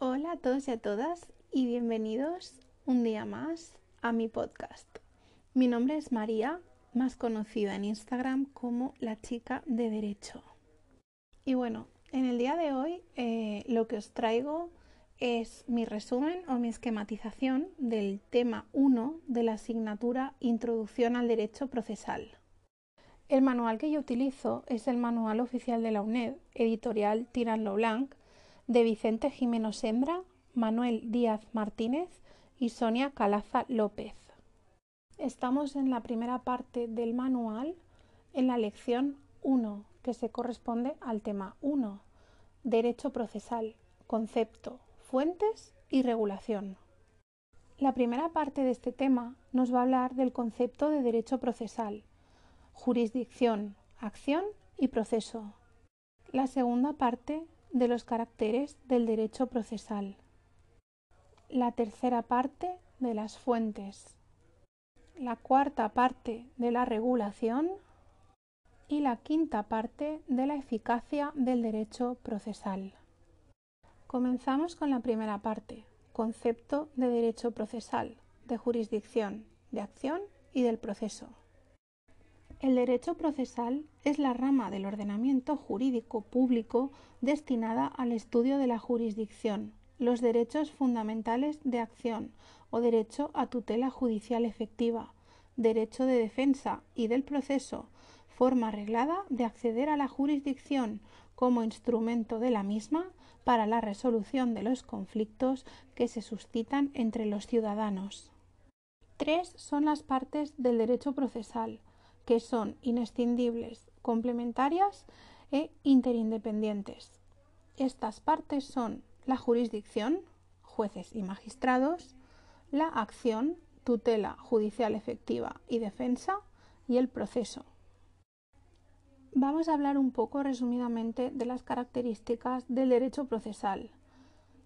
Hola a todos y a todas y bienvenidos un día más a mi podcast. Mi nombre es María, más conocida en Instagram como la chica de derecho. Y bueno, en el día de hoy eh, lo que os traigo es mi resumen o mi esquematización del tema 1 de la asignatura Introducción al Derecho Procesal. El manual que yo utilizo es el manual oficial de la UNED, editorial Tirando Blanc, de Vicente Jimeno Sembra, Manuel Díaz Martínez y Sonia Calaza López. Estamos en la primera parte del manual, en la lección 1, que se corresponde al tema 1, Derecho procesal, concepto, fuentes y regulación. La primera parte de este tema nos va a hablar del concepto de derecho procesal, jurisdicción, acción y proceso. La segunda parte de los caracteres del derecho procesal. La tercera parte de las fuentes. La cuarta parte de la regulación y la quinta parte de la eficacia del derecho procesal. Comenzamos con la primera parte, concepto de derecho procesal, de jurisdicción, de acción y del proceso. El derecho procesal es la rama del ordenamiento jurídico público destinada al estudio de la jurisdicción, los derechos fundamentales de acción o derecho a tutela judicial efectiva, derecho de defensa y del proceso, forma arreglada de acceder a la jurisdicción como instrumento de la misma para la resolución de los conflictos que se suscitan entre los ciudadanos. Tres son las partes del derecho procesal que son inescindibles, complementarias e interindependientes. Estas partes son la jurisdicción, jueces y magistrados, la acción, tutela judicial efectiva y defensa, y el proceso. Vamos a hablar un poco resumidamente de las características del derecho procesal.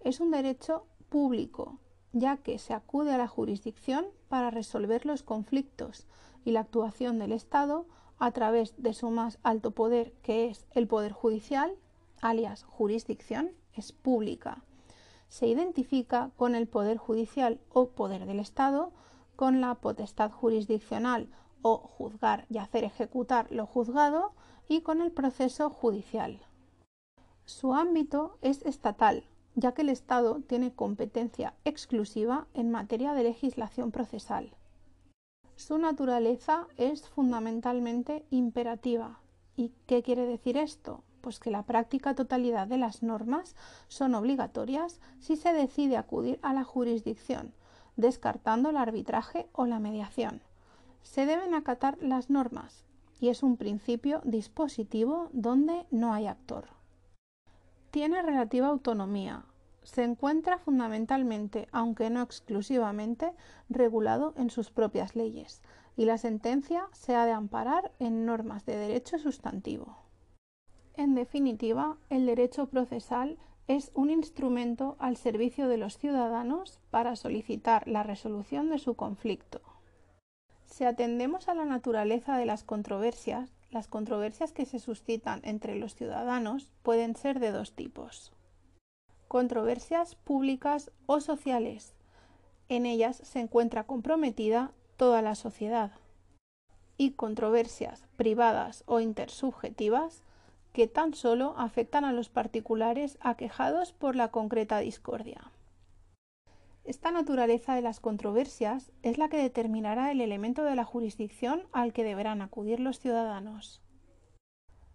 Es un derecho público, ya que se acude a la jurisdicción para resolver los conflictos y la actuación del Estado a través de su más alto poder, que es el Poder Judicial, alias jurisdicción, es pública. Se identifica con el Poder Judicial o Poder del Estado, con la potestad jurisdiccional o juzgar y hacer ejecutar lo juzgado y con el proceso judicial. Su ámbito es estatal, ya que el Estado tiene competencia exclusiva en materia de legislación procesal. Su naturaleza es fundamentalmente imperativa. ¿Y qué quiere decir esto? Pues que la práctica totalidad de las normas son obligatorias si se decide acudir a la jurisdicción, descartando el arbitraje o la mediación. Se deben acatar las normas y es un principio dispositivo donde no hay actor. Tiene relativa autonomía, se encuentra fundamentalmente, aunque no exclusivamente, regulado en sus propias leyes, y la sentencia se ha de amparar en normas de derecho sustantivo. En definitiva, el derecho procesal es un instrumento al servicio de los ciudadanos para solicitar la resolución de su conflicto. Si atendemos a la naturaleza de las controversias, las controversias que se suscitan entre los ciudadanos pueden ser de dos tipos controversias públicas o sociales. En ellas se encuentra comprometida toda la sociedad. Y controversias privadas o intersubjetivas que tan solo afectan a los particulares aquejados por la concreta discordia. Esta naturaleza de las controversias es la que determinará el elemento de la jurisdicción al que deberán acudir los ciudadanos.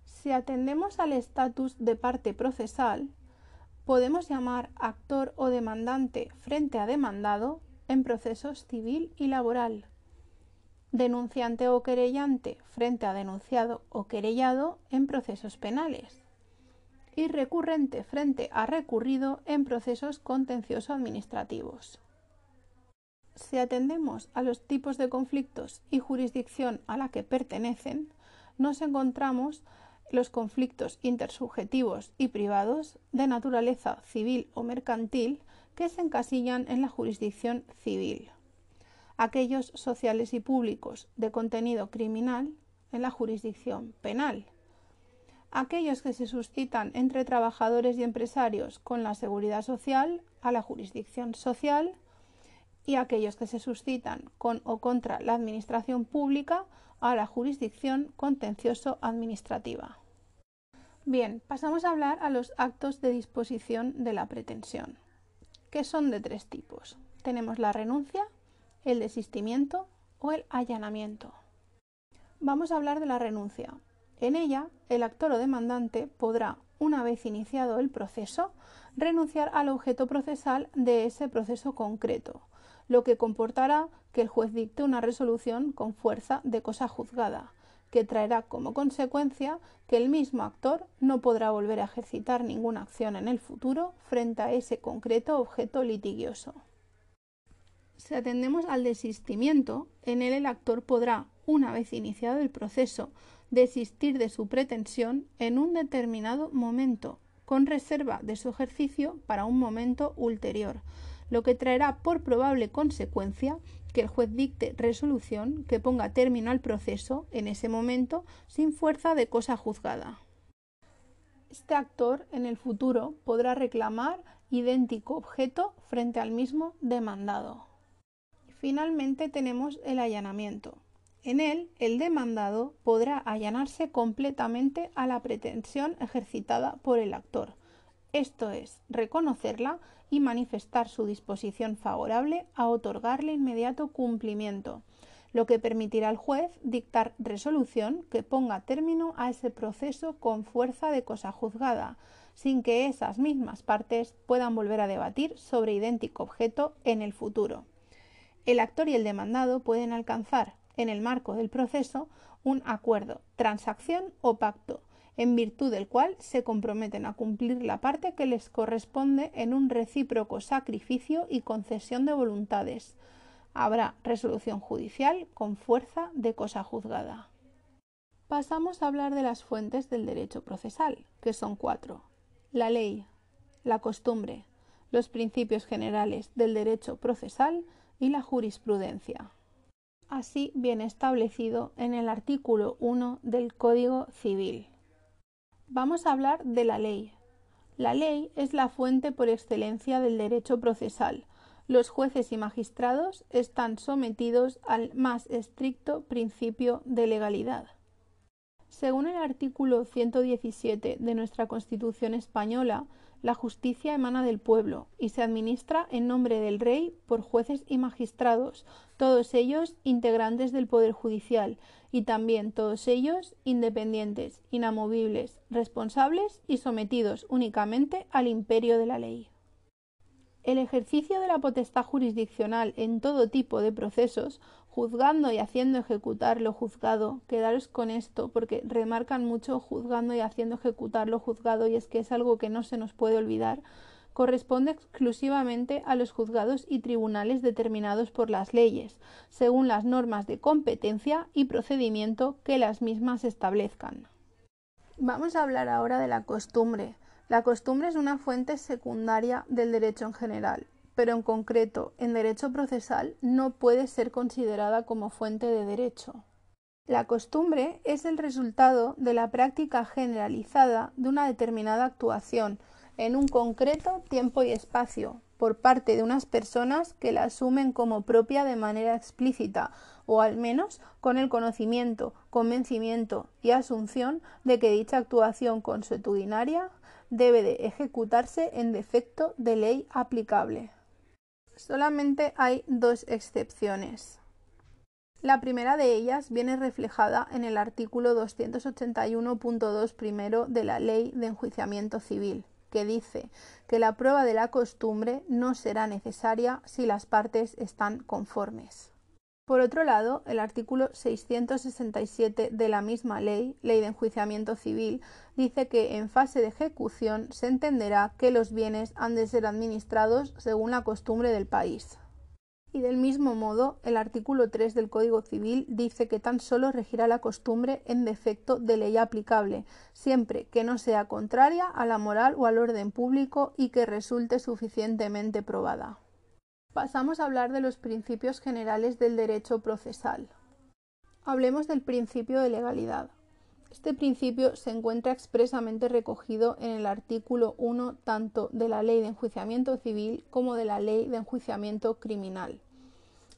Si atendemos al estatus de parte procesal, podemos llamar actor o demandante frente a demandado en procesos civil y laboral, denunciante o querellante frente a denunciado o querellado en procesos penales y recurrente frente a recurrido en procesos contencioso administrativos. Si atendemos a los tipos de conflictos y jurisdicción a la que pertenecen, nos encontramos los conflictos intersubjetivos y privados de naturaleza civil o mercantil que se encasillan en la jurisdicción civil, aquellos sociales y públicos de contenido criminal en la jurisdicción penal, aquellos que se suscitan entre trabajadores y empresarios con la seguridad social a la jurisdicción social y aquellos que se suscitan con o contra la administración pública a la jurisdicción contencioso administrativa. Bien, pasamos a hablar a los actos de disposición de la pretensión, que son de tres tipos. Tenemos la renuncia, el desistimiento o el allanamiento. Vamos a hablar de la renuncia. En ella, el actor o demandante podrá, una vez iniciado el proceso, renunciar al objeto procesal de ese proceso concreto, lo que comportará que el juez dicte una resolución con fuerza de cosa juzgada, que traerá como consecuencia que el mismo actor no podrá volver a ejercitar ninguna acción en el futuro frente a ese concreto objeto litigioso. Si atendemos al desistimiento, en él el actor podrá, una vez iniciado el proceso, desistir de su pretensión en un determinado momento, con reserva de su ejercicio para un momento ulterior, lo que traerá por probable consecuencia que el juez dicte resolución que ponga término al proceso en ese momento sin fuerza de cosa juzgada. Este actor en el futuro podrá reclamar idéntico objeto frente al mismo demandado. Finalmente tenemos el allanamiento. En él, el demandado podrá allanarse completamente a la pretensión ejercitada por el actor, esto es, reconocerla y manifestar su disposición favorable a otorgarle inmediato cumplimiento, lo que permitirá al juez dictar resolución que ponga término a ese proceso con fuerza de cosa juzgada, sin que esas mismas partes puedan volver a debatir sobre idéntico objeto en el futuro. El actor y el demandado pueden alcanzar, en el marco del proceso, un acuerdo, transacción o pacto, en virtud del cual se comprometen a cumplir la parte que les corresponde en un recíproco sacrificio y concesión de voluntades. Habrá resolución judicial con fuerza de cosa juzgada. Pasamos a hablar de las fuentes del derecho procesal, que son cuatro. La ley, la costumbre, los principios generales del derecho procesal y la jurisprudencia. Así bien establecido en el artículo 1 del Código Civil. Vamos a hablar de la ley. La ley es la fuente por excelencia del derecho procesal. Los jueces y magistrados están sometidos al más estricto principio de legalidad. Según el artículo 117 de nuestra Constitución española, la justicia emana del pueblo y se administra en nombre del Rey por jueces y magistrados, todos ellos integrantes del Poder Judicial y también todos ellos independientes, inamovibles, responsables y sometidos únicamente al imperio de la ley. El ejercicio de la potestad jurisdiccional en todo tipo de procesos juzgando y haciendo ejecutar lo juzgado, quedaros con esto porque remarcan mucho juzgando y haciendo ejecutar lo juzgado y es que es algo que no se nos puede olvidar, corresponde exclusivamente a los juzgados y tribunales determinados por las leyes, según las normas de competencia y procedimiento que las mismas establezcan. Vamos a hablar ahora de la costumbre. La costumbre es una fuente secundaria del derecho en general pero en concreto en derecho procesal no puede ser considerada como fuente de derecho. La costumbre es el resultado de la práctica generalizada de una determinada actuación en un concreto tiempo y espacio por parte de unas personas que la asumen como propia de manera explícita o al menos con el conocimiento, convencimiento y asunción de que dicha actuación consuetudinaria debe de ejecutarse en defecto de ley aplicable. Solamente hay dos excepciones. La primera de ellas viene reflejada en el artículo 281.2 primero de la Ley de Enjuiciamiento Civil, que dice que la prueba de la costumbre no será necesaria si las partes están conformes. Por otro lado, el artículo 667 de la misma ley, Ley de Enjuiciamiento Civil, dice que en fase de ejecución se entenderá que los bienes han de ser administrados según la costumbre del país. Y del mismo modo, el artículo 3 del Código Civil dice que tan solo regirá la costumbre en defecto de ley aplicable, siempre que no sea contraria a la moral o al orden público y que resulte suficientemente probada. Pasamos a hablar de los principios generales del derecho procesal. Hablemos del principio de legalidad. Este principio se encuentra expresamente recogido en el artículo 1 tanto de la Ley de Enjuiciamiento Civil como de la Ley de Enjuiciamiento Criminal.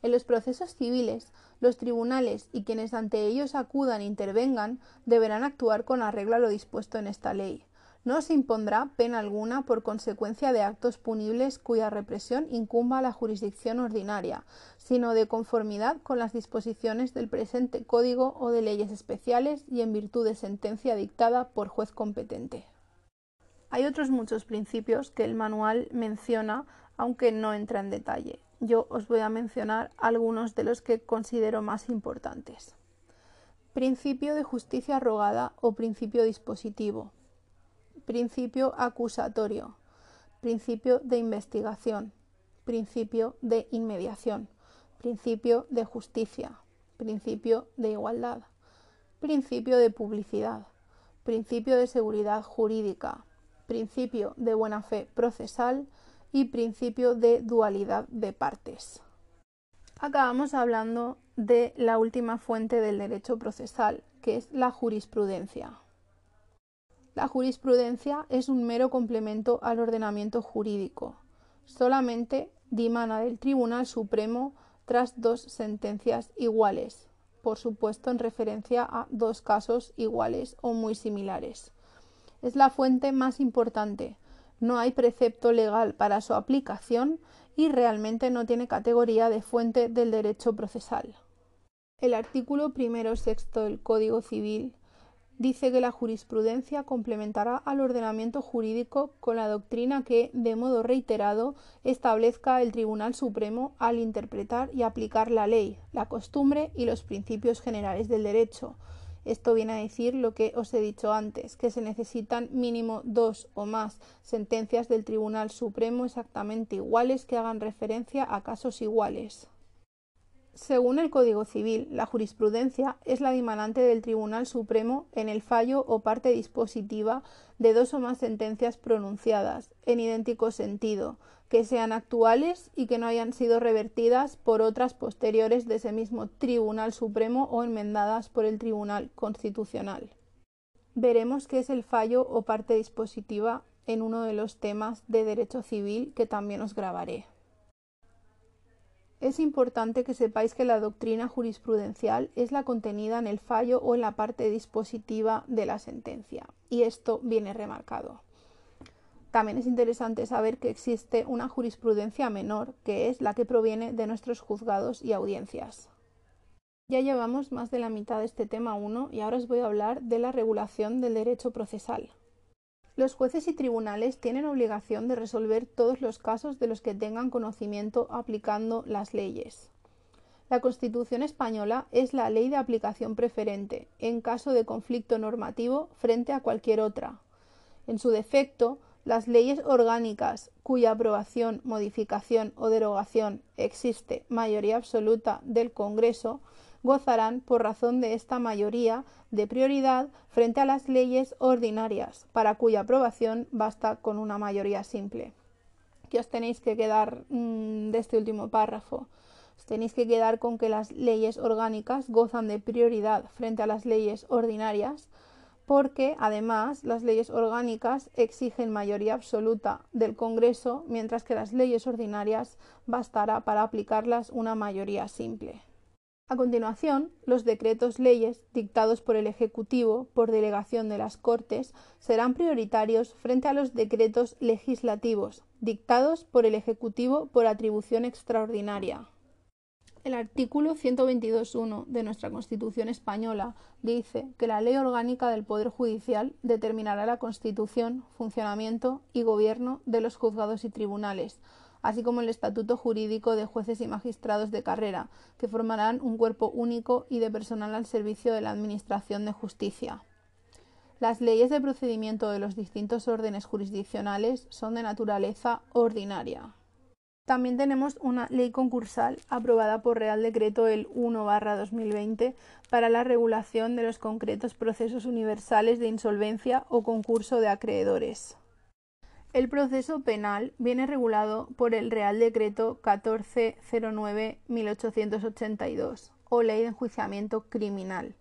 En los procesos civiles, los tribunales y quienes ante ellos acudan e intervengan deberán actuar con arreglo a lo dispuesto en esta ley. No se impondrá pena alguna por consecuencia de actos punibles cuya represión incumba a la jurisdicción ordinaria, sino de conformidad con las disposiciones del presente Código o de leyes especiales y en virtud de sentencia dictada por juez competente. Hay otros muchos principios que el manual menciona, aunque no entra en detalle. Yo os voy a mencionar algunos de los que considero más importantes. Principio de justicia rogada o principio dispositivo principio acusatorio, principio de investigación, principio de inmediación, principio de justicia, principio de igualdad, principio de publicidad, principio de seguridad jurídica, principio de buena fe procesal y principio de dualidad de partes. Acabamos hablando de la última fuente del derecho procesal, que es la jurisprudencia. La jurisprudencia es un mero complemento al ordenamiento jurídico. Solamente dimana del Tribunal Supremo tras dos sentencias iguales, por supuesto en referencia a dos casos iguales o muy similares. Es la fuente más importante. No hay precepto legal para su aplicación y realmente no tiene categoría de fuente del derecho procesal. El artículo primero sexto del Código Civil dice que la jurisprudencia complementará al ordenamiento jurídico con la doctrina que, de modo reiterado, establezca el Tribunal Supremo al interpretar y aplicar la ley, la costumbre y los principios generales del derecho. Esto viene a decir lo que os he dicho antes, que se necesitan mínimo dos o más sentencias del Tribunal Supremo exactamente iguales que hagan referencia a casos iguales. Según el Código Civil, la jurisprudencia es la dimanante del Tribunal Supremo en el fallo o parte dispositiva de dos o más sentencias pronunciadas, en idéntico sentido, que sean actuales y que no hayan sido revertidas por otras posteriores de ese mismo Tribunal Supremo o enmendadas por el Tribunal Constitucional. Veremos qué es el fallo o parte dispositiva en uno de los temas de derecho civil que también os grabaré. Es importante que sepáis que la doctrina jurisprudencial es la contenida en el fallo o en la parte dispositiva de la sentencia, y esto viene remarcado. También es interesante saber que existe una jurisprudencia menor, que es la que proviene de nuestros juzgados y audiencias. Ya llevamos más de la mitad de este tema 1 y ahora os voy a hablar de la regulación del derecho procesal. Los jueces y tribunales tienen obligación de resolver todos los casos de los que tengan conocimiento aplicando las leyes. La Constitución española es la ley de aplicación preferente en caso de conflicto normativo frente a cualquier otra. En su defecto, las leyes orgánicas cuya aprobación, modificación o derogación existe mayoría absoluta del Congreso gozarán, por razón de esta mayoría, de prioridad frente a las leyes ordinarias, para cuya aprobación basta con una mayoría simple. ¿Qué os tenéis que quedar mm, de este último párrafo? Os tenéis que quedar con que las leyes orgánicas gozan de prioridad frente a las leyes ordinarias, porque además las leyes orgánicas exigen mayoría absoluta del Congreso, mientras que las leyes ordinarias bastará para aplicarlas una mayoría simple. A continuación, los decretos leyes dictados por el Ejecutivo por delegación de las Cortes serán prioritarios frente a los decretos legislativos dictados por el Ejecutivo por atribución extraordinaria. El artículo 122.1 de nuestra Constitución española dice que la ley orgánica del Poder Judicial determinará la constitución, funcionamiento y gobierno de los juzgados y tribunales, así como el estatuto jurídico de jueces y magistrados de carrera, que formarán un cuerpo único y de personal al servicio de la Administración de Justicia. Las leyes de procedimiento de los distintos órdenes jurisdiccionales son de naturaleza ordinaria. También tenemos una ley concursal aprobada por Real Decreto el 1-2020 para la regulación de los concretos procesos universales de insolvencia o concurso de acreedores. El proceso penal viene regulado por el Real Decreto 1409-1882 o Ley de Enjuiciamiento Criminal,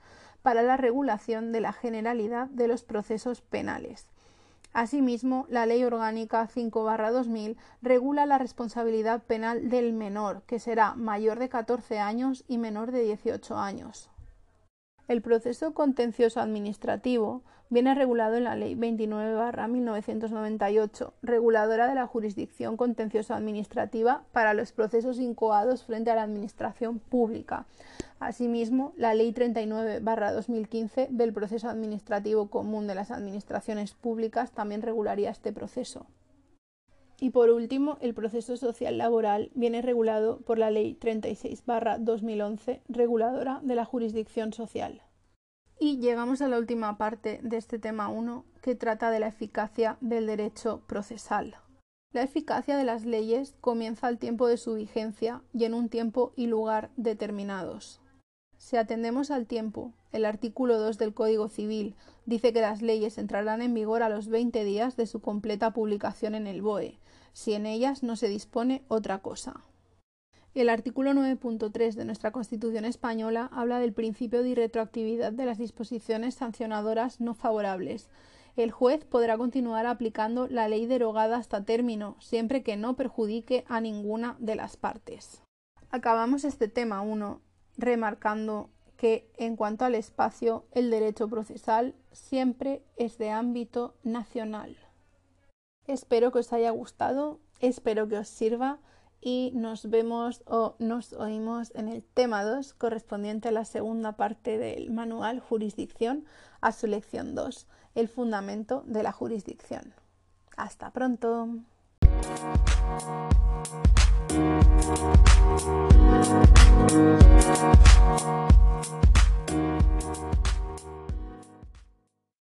para la regulación de la generalidad de los procesos penales. Asimismo, la Ley Orgánica 5-2000 regula la responsabilidad penal del menor, que será mayor de 14 años y menor de 18 años. El proceso contencioso administrativo viene regulado en la Ley 29-1998, reguladora de la jurisdicción contencioso administrativa para los procesos incoados frente a la Administración pública. Asimismo, la Ley 39-2015 del proceso administrativo común de las administraciones públicas también regularía este proceso. Y por último, el proceso social laboral viene regulado por la Ley 36-2011, reguladora de la jurisdicción social. Y llegamos a la última parte de este tema 1, que trata de la eficacia del derecho procesal. La eficacia de las leyes comienza al tiempo de su vigencia y en un tiempo y lugar determinados. Si atendemos al tiempo, el artículo 2 del Código Civil dice que las leyes entrarán en vigor a los 20 días de su completa publicación en el BOE, si en ellas no se dispone otra cosa. El artículo 9.3 de nuestra Constitución española habla del principio de irretroactividad de las disposiciones sancionadoras no favorables. El juez podrá continuar aplicando la ley derogada hasta término, siempre que no perjudique a ninguna de las partes. Acabamos este tema 1 remarcando que en cuanto al espacio, el derecho procesal siempre es de ámbito nacional. Espero que os haya gustado, espero que os sirva y nos vemos o nos oímos en el tema 2 correspondiente a la segunda parte del manual Jurisdicción a su lección 2, el fundamento de la jurisdicción. Hasta pronto. Thank